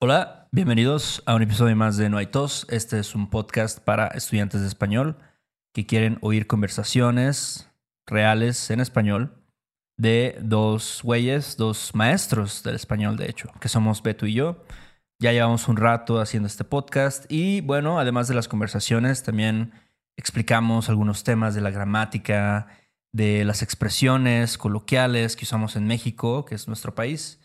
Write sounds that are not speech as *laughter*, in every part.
Hola, bienvenidos a un episodio más de No hay tos. Este es un podcast para estudiantes de español que quieren oír conversaciones reales en español de dos güeyes, dos maestros del español, de hecho, que somos Beto y yo. Ya llevamos un rato haciendo este podcast y bueno, además de las conversaciones, también explicamos algunos temas de la gramática, de las expresiones coloquiales que usamos en México, que es nuestro país,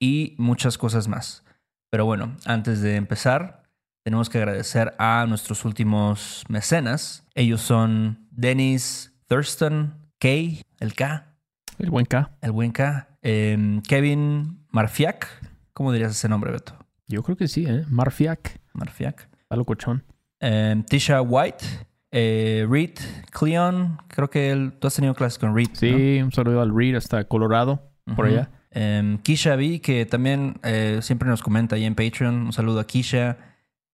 y muchas cosas más. Pero bueno, antes de empezar, tenemos que agradecer a nuestros últimos mecenas. Ellos son Dennis Thurston, K, el K. El buen K. El buen K. Eh, Kevin Marfiak. ¿Cómo dirías ese nombre, Beto? Yo creo que sí, ¿eh? Marfiak. Marfiak. A lo cochón. Eh, Tisha White. Eh, Reed Cleon. Creo que él, tú has tenido clases con Reed. Sí, un saludo al Reed hasta Colorado, por allá. Em, Kisha B, que también eh, siempre nos comenta ahí en Patreon. Un saludo a Kisha.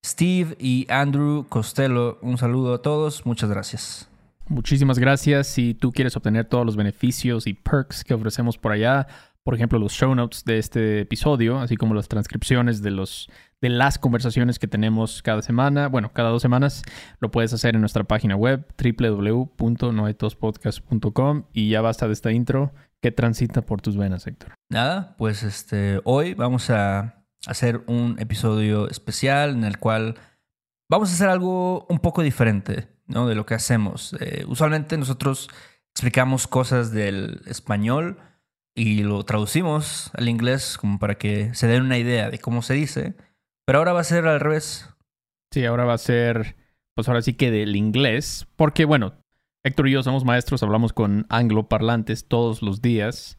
Steve y Andrew Costello. Un saludo a todos. Muchas gracias. Muchísimas gracias. Si tú quieres obtener todos los beneficios y perks que ofrecemos por allá, por ejemplo, los show notes de este episodio, así como las transcripciones de los de las conversaciones que tenemos cada semana, bueno, cada dos semanas, lo puedes hacer en nuestra página web www.noetospodcast.com y ya basta de esta intro que transita por tus venas, Héctor. Nada, pues este, hoy vamos a hacer un episodio especial en el cual vamos a hacer algo un poco diferente ¿no? de lo que hacemos. Eh, usualmente nosotros explicamos cosas del español y lo traducimos al inglés como para que se den una idea de cómo se dice, pero ahora va a ser al revés. Sí, ahora va a ser, pues ahora sí que del inglés, porque bueno, Héctor y yo somos maestros, hablamos con angloparlantes todos los días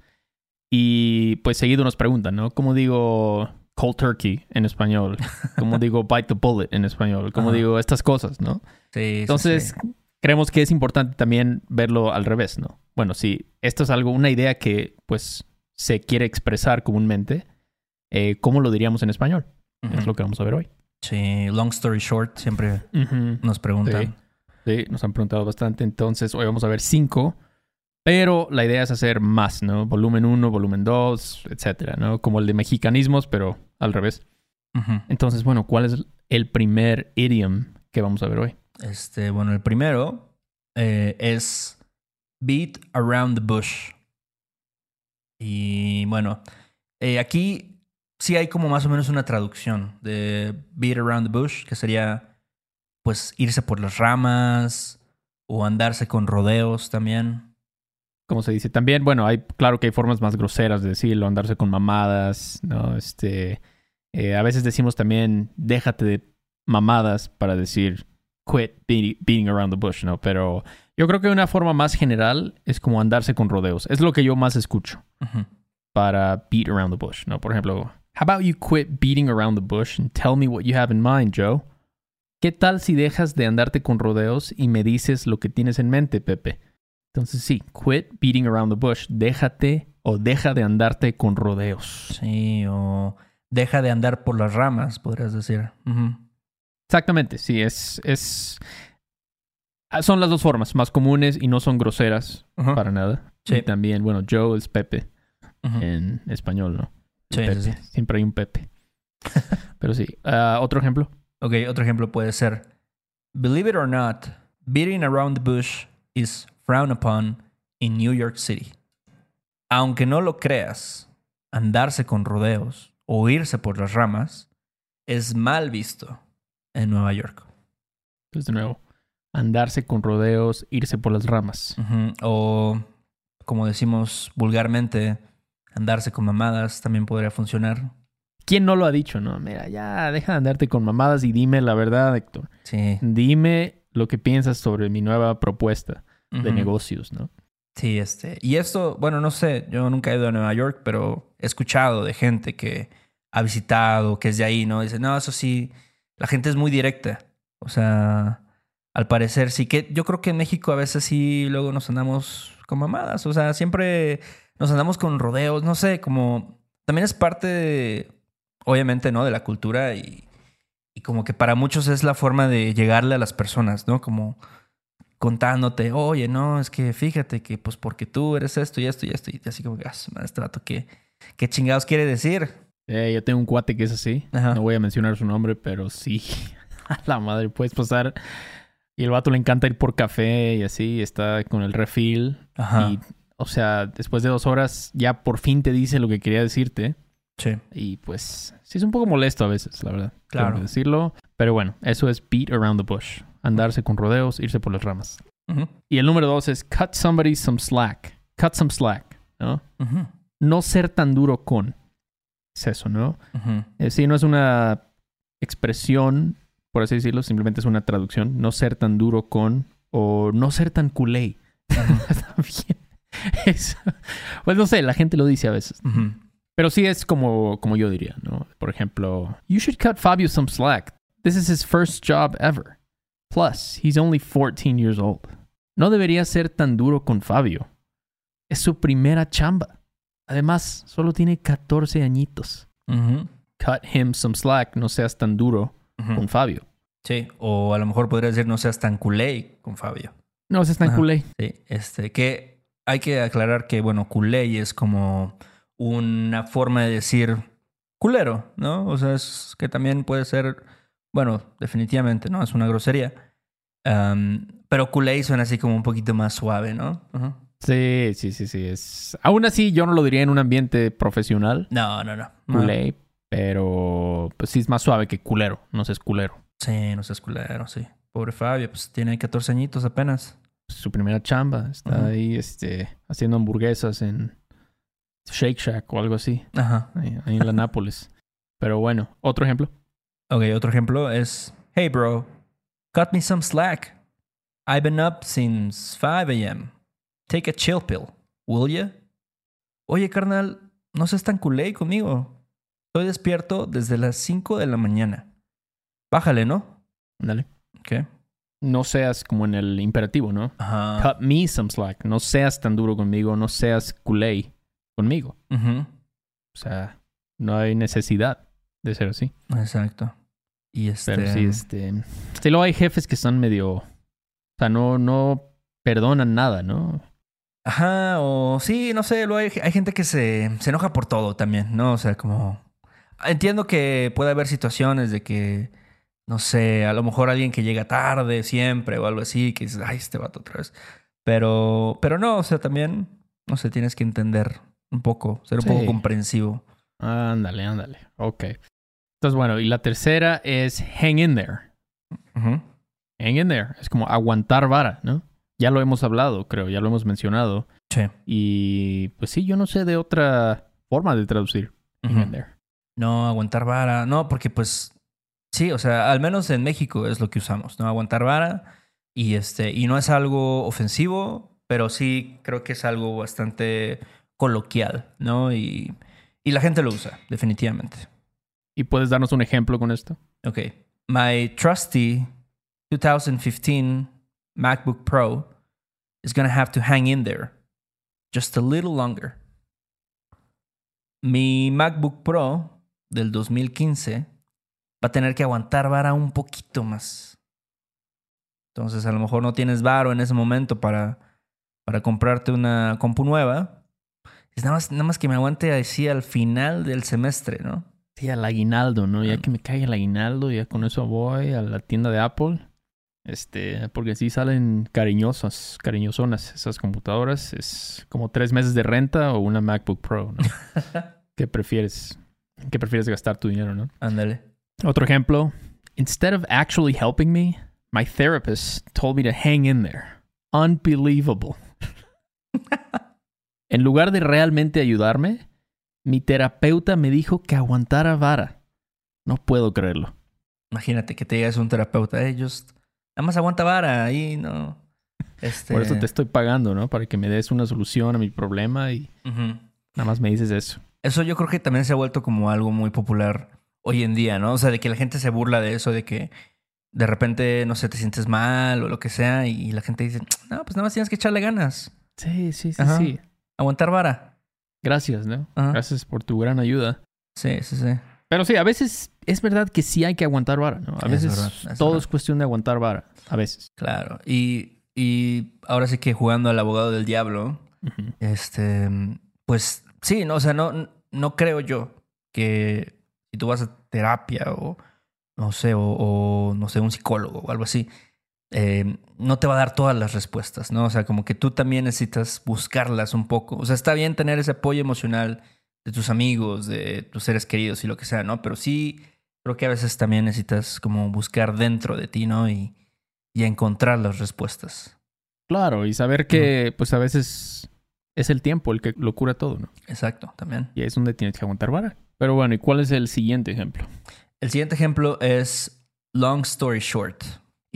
y pues seguido nos preguntan, ¿no? ¿Cómo digo cold turkey en español? ¿Cómo digo *laughs* bite the bullet en español? ¿Cómo Ajá. digo estas cosas, no? Sí, Entonces, sí. creemos que es importante también verlo al revés, ¿no? Bueno, si esto es algo, una idea que pues se quiere expresar comúnmente, eh, ¿cómo lo diríamos en español? Es lo que vamos a ver hoy. Sí, long story short, siempre nos preguntan. Sí, nos han preguntado bastante. Entonces, hoy vamos a ver cinco. Pero la idea es hacer más, ¿no? Volumen 1, volumen 2, etcétera, ¿no? Como el de mexicanismos, pero al revés. Entonces, bueno, ¿cuál es el primer idiom que vamos a ver hoy? Este, bueno, el primero eh, es Beat Around the Bush. Y bueno, eh, aquí sí hay como más o menos una traducción de Beat Around the Bush, que sería pues irse por las ramas o andarse con rodeos también. Como se dice también, bueno, hay, claro que hay formas más groseras de decirlo, andarse con mamadas, ¿no? Este, eh, a veces decimos también, déjate de mamadas para decir, quit beating, beating around the bush, ¿no? Pero yo creo que una forma más general es como andarse con rodeos. Es lo que yo más escucho para beat around the bush, ¿no? Por ejemplo, how about you quit beating around the bush and tell me what you have in mind, Joe? ¿Qué tal si dejas de andarte con rodeos y me dices lo que tienes en mente, Pepe? Entonces sí, quit beating around the bush. Déjate o deja de andarte con rodeos. Sí, o deja de andar por las ramas, podrías decir. Exactamente, sí, es, es... ah, Son las dos formas más comunes y no son groseras para nada. Sí. Y también, bueno, Joe es Pepe en español, ¿no? Sí, sí. Siempre hay un Pepe. *laughs* Pero sí. Ah, Otro ejemplo. Ok, otro ejemplo puede ser: Believe it or not, beating around the bush is frowned upon in New York City. Aunque no lo creas, andarse con rodeos o irse por las ramas es mal visto en Nueva York. Entonces, de nuevo, andarse con rodeos, irse por las ramas. O, como decimos vulgarmente, andarse con mamadas también podría funcionar. ¿Quién no lo ha dicho? No, mira, ya deja de andarte con mamadas y dime la verdad, Héctor. Sí. Dime lo que piensas sobre mi nueva propuesta de negocios, ¿no? Sí, este. Y esto, bueno, no sé, yo nunca he ido a Nueva York, pero he escuchado de gente que ha visitado, que es de ahí, ¿no? Dice, no, eso sí, la gente es muy directa. O sea, al parecer sí que yo creo que en México a veces sí luego nos andamos con mamadas. O sea, siempre nos andamos con rodeos, no sé, como también es parte de, obviamente, ¿no? De la cultura y, y como que para muchos es la forma de llegarle a las personas, ¿no? Como contándote, oye, no, es que fíjate que pues porque tú eres esto y esto y esto, y así como que, ah, este vato, ¿qué, ¿qué chingados quiere decir? Eh, yo tengo un cuate que es así. Ajá. No voy a mencionar su nombre, pero sí. *laughs* A la madre, puedes pasar. Y el vato le encanta ir por café y así. Está con el refill. Ajá. Y, o sea, después de dos horas ya por fin te dice lo que quería decirte. Sí. Y pues sí es un poco molesto a veces, la verdad. Claro. Decirlo. Pero bueno, eso es beat around the bush. Andarse con rodeos, irse por las ramas. Y el número dos es cut somebody some slack. Cut some slack, ¿no? No ser tan duro con. Es eso, ¿no? Eh, sí, no es una expresión, por así decirlo, simplemente es una traducción. No ser tan duro con o no ser tan culé. *laughs* También. *laughs* Eso. Pues no sé, la gente lo dice a veces. Pero sí es como, como yo diría, ¿no? Por ejemplo, you should cut Fabio some slack. This is his first job ever. Plus, he's only 14 years old. No debería ser tan duro con Fabio. Es su primera chamba. Además, solo tiene 14 añitos. Cut him some slack. No seas tan duro con Fabio. Sí, o a lo mejor podría decir no seas tan culé con Fabio. No seas tan Ajá. culé. Sí, este, que hay que aclarar que, bueno, culé es como una forma de decir culero, ¿no? O sea, es que también puede ser, bueno, definitivamente, ¿no? Es una grosería. Pero culé suena así como un poquito más suave, ¿no? Sí, sí, sí, sí. Es... Aún así, yo no lo diría en un ambiente profesional. No, no, no. No. Culé. Pero pues sí es más suave que culero. No seas culero. Sí, no seas culero, sí. Pobre Fabio, pues tiene 14 añitos apenas. su primera chamba. Está ahí este, haciendo hamburguesas en Shake Shack o algo así, Ajá. ahí, ahí en la *laughs* Nápoles. Pero bueno, otro ejemplo. Ok, otro ejemplo es, hey bro, cut me some slack. I've been up since 5 a.m. Take a chill pill, will ya? Oye, carnal, no seas tan culé conmigo. Estoy despierto desde las 5 de la mañana. Bájale, ¿no? Dale. Ok. No seas como en el imperativo, ¿no? Ajá. Cut me some slack. No seas tan duro conmigo. No seas culé conmigo. O sea, no hay necesidad de ser así. Exacto. Y este... Pero sí, este... Sí, luego hay jefes que son medio... O sea, no, no perdonan nada, ¿no? Ajá, o sí, no sé, luego hay, hay gente que se, se enoja por todo también, ¿no? O sea, como... Entiendo que puede haber situaciones de que, no sé, a lo mejor alguien que llega tarde siempre o algo así, que dices, ay, este vato otra vez. Pero, pero no, o sea, también, no sé, tienes que entender un poco, ser un Sí. poco comprensivo. Ándale, ándale. Ok. Entonces, bueno, y la tercera es hang in there. Hang in there. Es como aguantar vara, ¿no? Ya lo hemos hablado, creo, ya lo hemos mencionado. Sí. Y pues sí, yo no sé de otra forma de traducir hang in there. No, aguantar vara. No, porque pues sí, o sea, al menos en México es lo que usamos, ¿no? Aguantar vara. Y este, y no es algo ofensivo, pero sí creo que es algo bastante coloquial, ¿no? Y, y la gente lo usa, definitivamente. ¿Y puedes darnos un ejemplo con esto? Ok. My trusty 2015 MacBook Pro is gonna have to hang in there just a little longer. Mi MacBook Pro del 2015 va a tener que aguantar vara un poquito más. Entonces, a lo mejor no tienes varo en ese momento para, para comprarte una compu nueva. Es nada más, nada más que me aguante así al final del semestre, ¿no? Sí, al aguinaldo, ¿no? Ya que me caiga el aguinaldo, ya con eso voy a la tienda de Apple. Este, porque sí salen cariñosas, cariñosonas esas computadoras. Es como tres meses de renta o una MacBook Pro, ¿no? *laughs* ¿Qué prefieres? ¿Qué prefieres gastar tu dinero, no? Ándale. Otro ejemplo. Instead of actually helping me, my therapist told me to hang in there. Unbelievable. *laughs* en lugar de realmente ayudarme, mi terapeuta me dijo que aguantara vara. No puedo creerlo. Imagínate que te digas un terapeuta, eh, just, nada más aguanta vara ahí, no. Este, Por eso te estoy pagando, ¿no? Para que me des una solución a mi problema y nada más me dices eso. Eso yo creo que también se ha vuelto como algo muy popular hoy en día, ¿no? O sea, de que la gente se burla de eso, de que de repente, no sé, te sientes mal o lo que sea, y la gente dice, no, pues nada más tienes que echarle ganas, Sí, sí, sí, Ajá. sí. Aguantar vara. Gracias, ¿no? Ajá. Gracias por tu gran ayuda. Sí, sí, sí. Pero sí, a veces es verdad que sí hay que aguantar vara, ¿no? A Es veces verdad, es todo verdad. es cuestión de aguantar vara. A veces. Claro. Y, y ahora sí que jugando al abogado del diablo, este, pues sí, no, o sea, no, no creo yo que si tú vas a terapia o no sé, o, o, no sé, un psicólogo o algo así, eh, no te va a dar todas las respuestas, ¿no? O sea, como que tú también necesitas buscarlas un poco. O sea, está bien tener ese apoyo emocional de tus amigos, de tus seres queridos y lo que sea, ¿no? Pero sí creo que a veces también necesitas como buscar dentro de ti, ¿no? Y, y encontrar las respuestas. Claro, y saber que pues a veces es el tiempo el que lo cura todo, ¿no? Exacto, también. Y ahí es donde tienes que aguantar vara. Pero bueno, ¿y cuál es el siguiente ejemplo? El siguiente ejemplo es Long Story Short.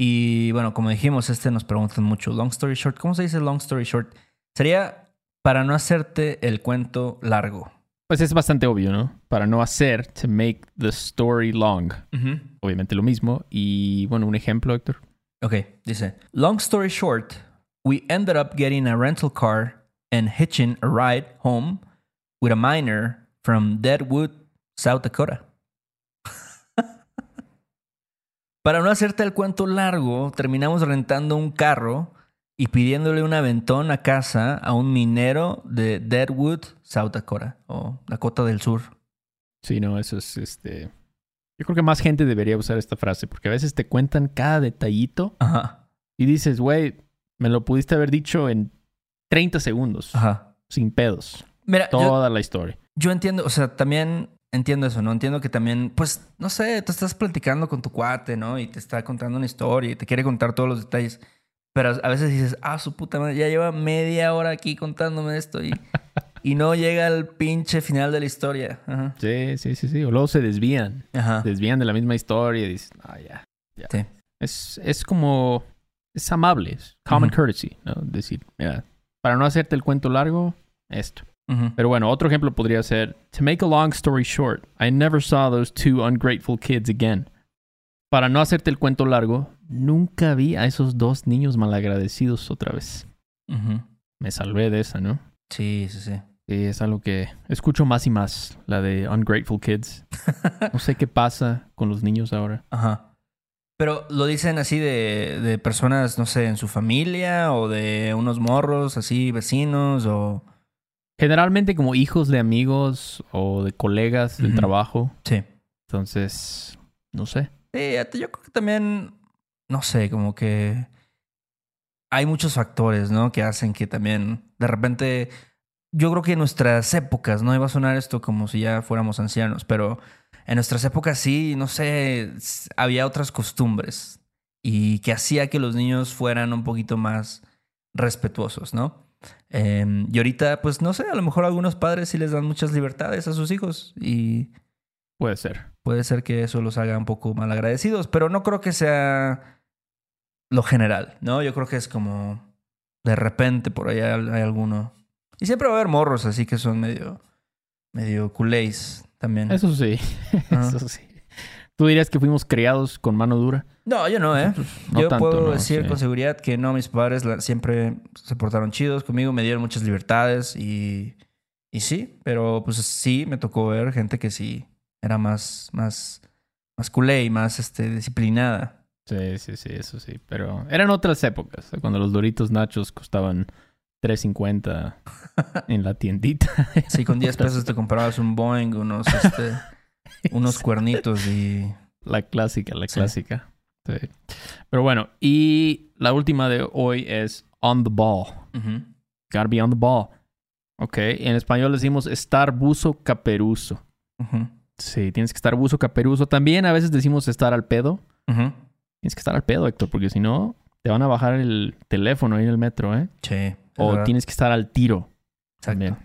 Y bueno, como dijimos, este nos preguntan mucho. Long Story Short, ¿cómo se dice Long Story Short? Sería para no hacerte el cuento largo. Pues es bastante obvio, ¿no? Para no hacer, to make the story long. Obviamente lo mismo. Y bueno, un ejemplo, Héctor. Ok, dice, long story short, we ended up getting a rental car and hitching a ride home with a minor from Deadwood, South Dakota. Para no hacerte el cuento largo, terminamos rentando un carro y pidiéndole un aventón a casa a un minero de Deadwood, South Dakota, o Dakota del Sur. Sí, no, eso es este. Yo creo que más gente debería usar esta frase, porque a veces te cuentan cada detallito Ajá. y dices, güey, me lo pudiste haber dicho en 30 segundos, Ajá. sin pedos. Mira, yo, Toda la historia. yo entiendo, o sea, también entiendo eso, ¿no? Entiendo que también, pues, no sé, tú estás platicando con tu cuate, ¿no? Y te está contando una historia y te quiere contar todos los detalles. Pero a veces dices, ah, su puta madre, ya lleva media hora aquí contándome esto y, *laughs* y no llega al pinche final de la historia. Ajá. Sí, sí, sí, sí. O luego se desvían. Ajá. Se desvían de la misma historia y dices, ah, ya. Sí. Es, es como. Es amable. Es common courtesy, ¿no? Decir, mira, para no hacerte el cuento largo, esto. Pero bueno, otro ejemplo podría ser: To make a long story short, I never saw those two ungrateful kids again. Para no hacerte el cuento largo, nunca vi a esos dos niños malagradecidos otra vez. Me salvé de esa, ¿no? Sí, sí, sí. Sí, es algo que escucho más y más, la de ungrateful kids. *laughs* No sé qué pasa con los niños ahora. Ajá. Pero lo dicen así de, de personas, no sé, en su familia o de unos morros, así, vecinos o... Generalmente como hijos de amigos o de colegas del trabajo. Sí. Entonces, no sé. Sí, yo creo que también, no sé, como que hay muchos factores, ¿no? Que hacen que también, de repente, yo creo que en nuestras épocas, ¿no? Iba a sonar esto como si ya fuéramos ancianos, pero en nuestras épocas sí, no sé, había otras costumbres y que hacía que los niños fueran un poquito más respetuosos, ¿no? Em, y ahorita, pues no sé, a lo mejor algunos padres sí les dan muchas libertades a sus hijos y Puede ser. puede ser que eso los haga un poco mal agradecidos, pero no creo que sea lo general, ¿no? Yo creo que es como de repente por allá hay alguno. Y siempre va a haber morros así que son medio, medio culés también. Eso sí. *laughs* Eso sí. ¿Tú dirías que fuimos criados con mano dura? No, yo no, ¿eh? No yo tanto, puedo ¿no? decir Sí. con seguridad que no, mis padres la- siempre se portaron chidos conmigo, me dieron muchas libertades y, y sí, pero pues sí, me tocó ver gente que sí era más, más, más culé y más este, disciplinada. Sí, sí, sí, eso sí. Pero eran otras épocas, ¿eh? cuando los Doritos Nachos costaban 3.50 *laughs* en la tiendita. Sí, con 10 pesos te comprabas un Boeing, unos, este, unos cuernitos y... *laughs* La clásica, la clásica. Sí. Pero bueno, y la última de hoy es on the ball. Gotta be on the ball. Ok, en español decimos estar buzo caperuso. Sí, tienes que estar buzo caperuso. También a veces decimos estar al pedo. Ujú. Tienes que estar al pedo, Héctor, porque si no, te van a bajar el teléfono ahí en el metro, ¿eh? Sí. O verdad. tienes que estar al tiro. Exacto. también.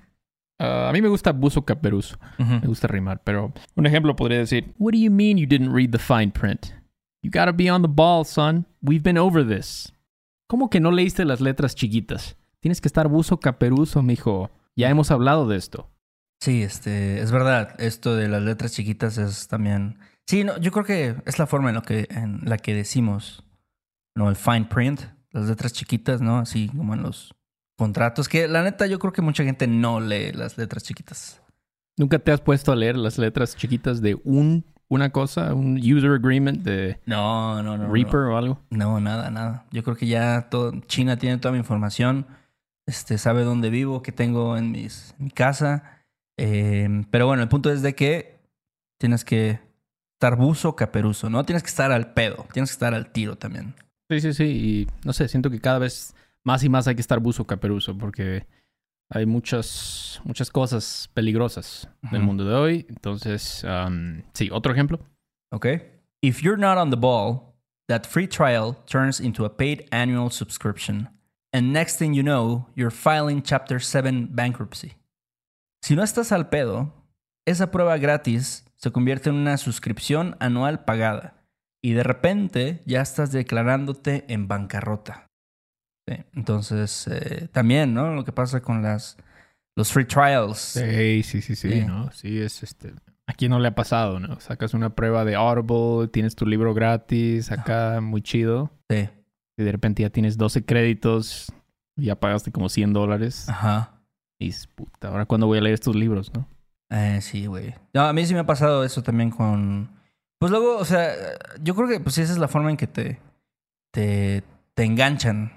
Ah, a mí me gusta buzo caperuso. Me gusta rimar, pero un ejemplo podría decir, What do you mean you didn't read the fine print? You gotta be on the ball, son. We've been over this. ¿Cómo que no leíste las letras chiquitas? Tienes que estar buzo caperuso, mijo. Ya hemos hablado de esto. Sí, este, es verdad. Esto de las letras chiquitas es también. Sí, no, yo creo que es la forma en, lo que, en la que decimos, no, el fine print, las letras chiquitas, ¿no? Así como en los contratos. Que la neta, yo creo que mucha gente no lee las letras chiquitas. ¿Nunca te has puesto a leer las letras chiquitas de un, una cosa, un user agreement de No, no, no. no. Reaper o algo? No, nada, nada. Yo creo que ya todo, China tiene toda mi información. Este, sabe dónde vivo, qué tengo en mis, en mi casa. Eh, pero bueno, el punto es de que Tienes que estar buzo caperuso, ¿no? Tienes que estar al pedo, tienes que estar al tiro también. Sí, sí, sí. Y no sé, siento que cada vez más y más hay que estar buzo caperuso porque hay muchas, muchas cosas peligrosas en el Ujú. mundo de hoy. Entonces, um, sí, otro ejemplo. Okay? If you're not on the ball, that free trial turns into a paid annual subscription. And next thing you know, you're filing Chapter 7 bankruptcy. Si no estás al pedo, esa prueba gratis se convierte en una suscripción anual pagada. Y de repente ya estás declarándote en bancarrota. Sí, Entonces, eh, también, ¿no? Lo que pasa con las, los free trials. Sí, sí, sí, sí, Sí. ¿no? Sí, es este. ¿A quién no le ha pasado, no? Sacas una prueba de Audible, tienes tu libro gratis, acá muy chido. Sí. Y de repente ya tienes 12 créditos, y ya pagaste como 100 dólares. Ajá. Y es puta, ¿ahora cuándo voy a leer estos libros, no? Eh, sí, güey. No, a mí sí me ha pasado eso también con... Pues luego, o sea, yo creo que pues esa es la forma en que te, te, te enganchan,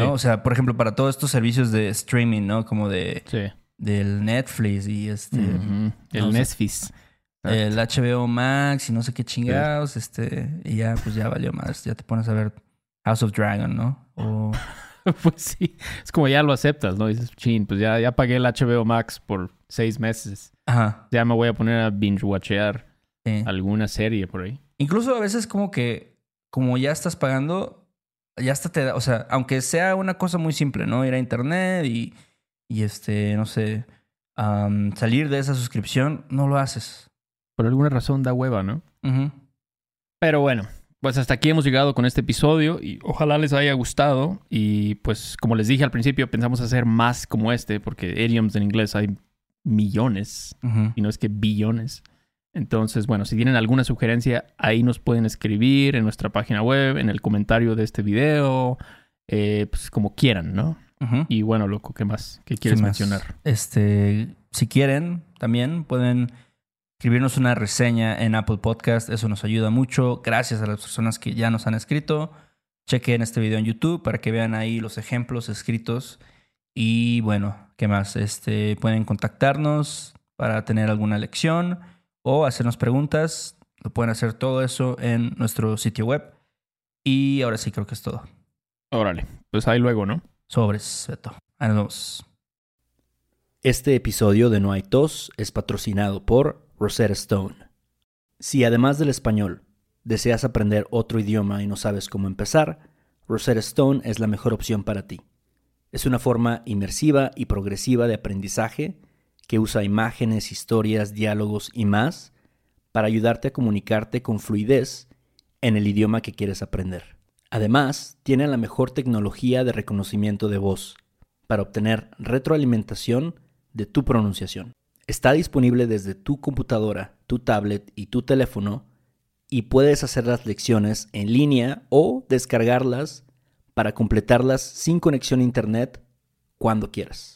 Sí. ¿no? O sea, por ejemplo, para todos estos servicios de streaming, ¿no? Como de Sí. del Netflix y este... El no. Netflix. El HBO Max y no sé qué chingados, este... Y ya, pues ya valió más. Ya te pones a ver House of Dragon, ¿no? O... *laughs* pues sí. Es como ya lo aceptas, ¿no? Dices, chin, pues ya, ya pagué el HBO Max por seis meses. Ajá. Ya me voy a poner a binge-watchear sí. alguna serie por ahí. Incluso a veces como que, como ya estás pagando, ya hasta te da, o sea, aunque sea una cosa muy simple, ¿no? Ir a internet y, y este, no sé, salir de esa suscripción, no lo haces. Por alguna razón da hueva, ¿no? Pero bueno, pues hasta aquí hemos llegado con este episodio y ojalá les haya gustado. Y pues como les dije al principio, pensamos hacer más como este, porque idioms en inglés hay millones, y no es que billones. Entonces, bueno, si tienen alguna sugerencia, ahí nos pueden escribir en nuestra página web, en el comentario de este video, eh, pues como quieran, ¿no? Y bueno, loco, ¿qué más? ¿Qué quieres ¿Qué más? mencionar? Este, si quieren, también pueden escribirnos una reseña en Apple Podcast. Eso nos ayuda mucho. Gracias a las personas que ya nos han escrito. Chequen este video en YouTube para que vean ahí los ejemplos escritos. Y bueno, ¿qué más? Este, pueden contactarnos para tener alguna lección o hacernos preguntas. Lo pueden hacer todo eso en nuestro sitio web. Y ahora sí creo que es todo. Órale, pues ahí luego, ¿no? Sobres, Beto. Ahí nos vemos. Este episodio de No hay tos es patrocinado por Rosetta Stone. Si además del español deseas aprender otro idioma y no sabes cómo empezar, Rosetta Stone es la mejor opción para ti. Es una forma inmersiva y progresiva de aprendizaje que usa imágenes, historias, diálogos y más para ayudarte a comunicarte con fluidez en el idioma que quieres aprender. Además, tiene la mejor tecnología de reconocimiento de voz para obtener retroalimentación de tu pronunciación. Está disponible desde tu computadora, tu tablet y tu teléfono y puedes hacer las lecciones en línea o descargarlas para completarlas sin conexión a internet cuando quieras.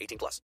18 plus.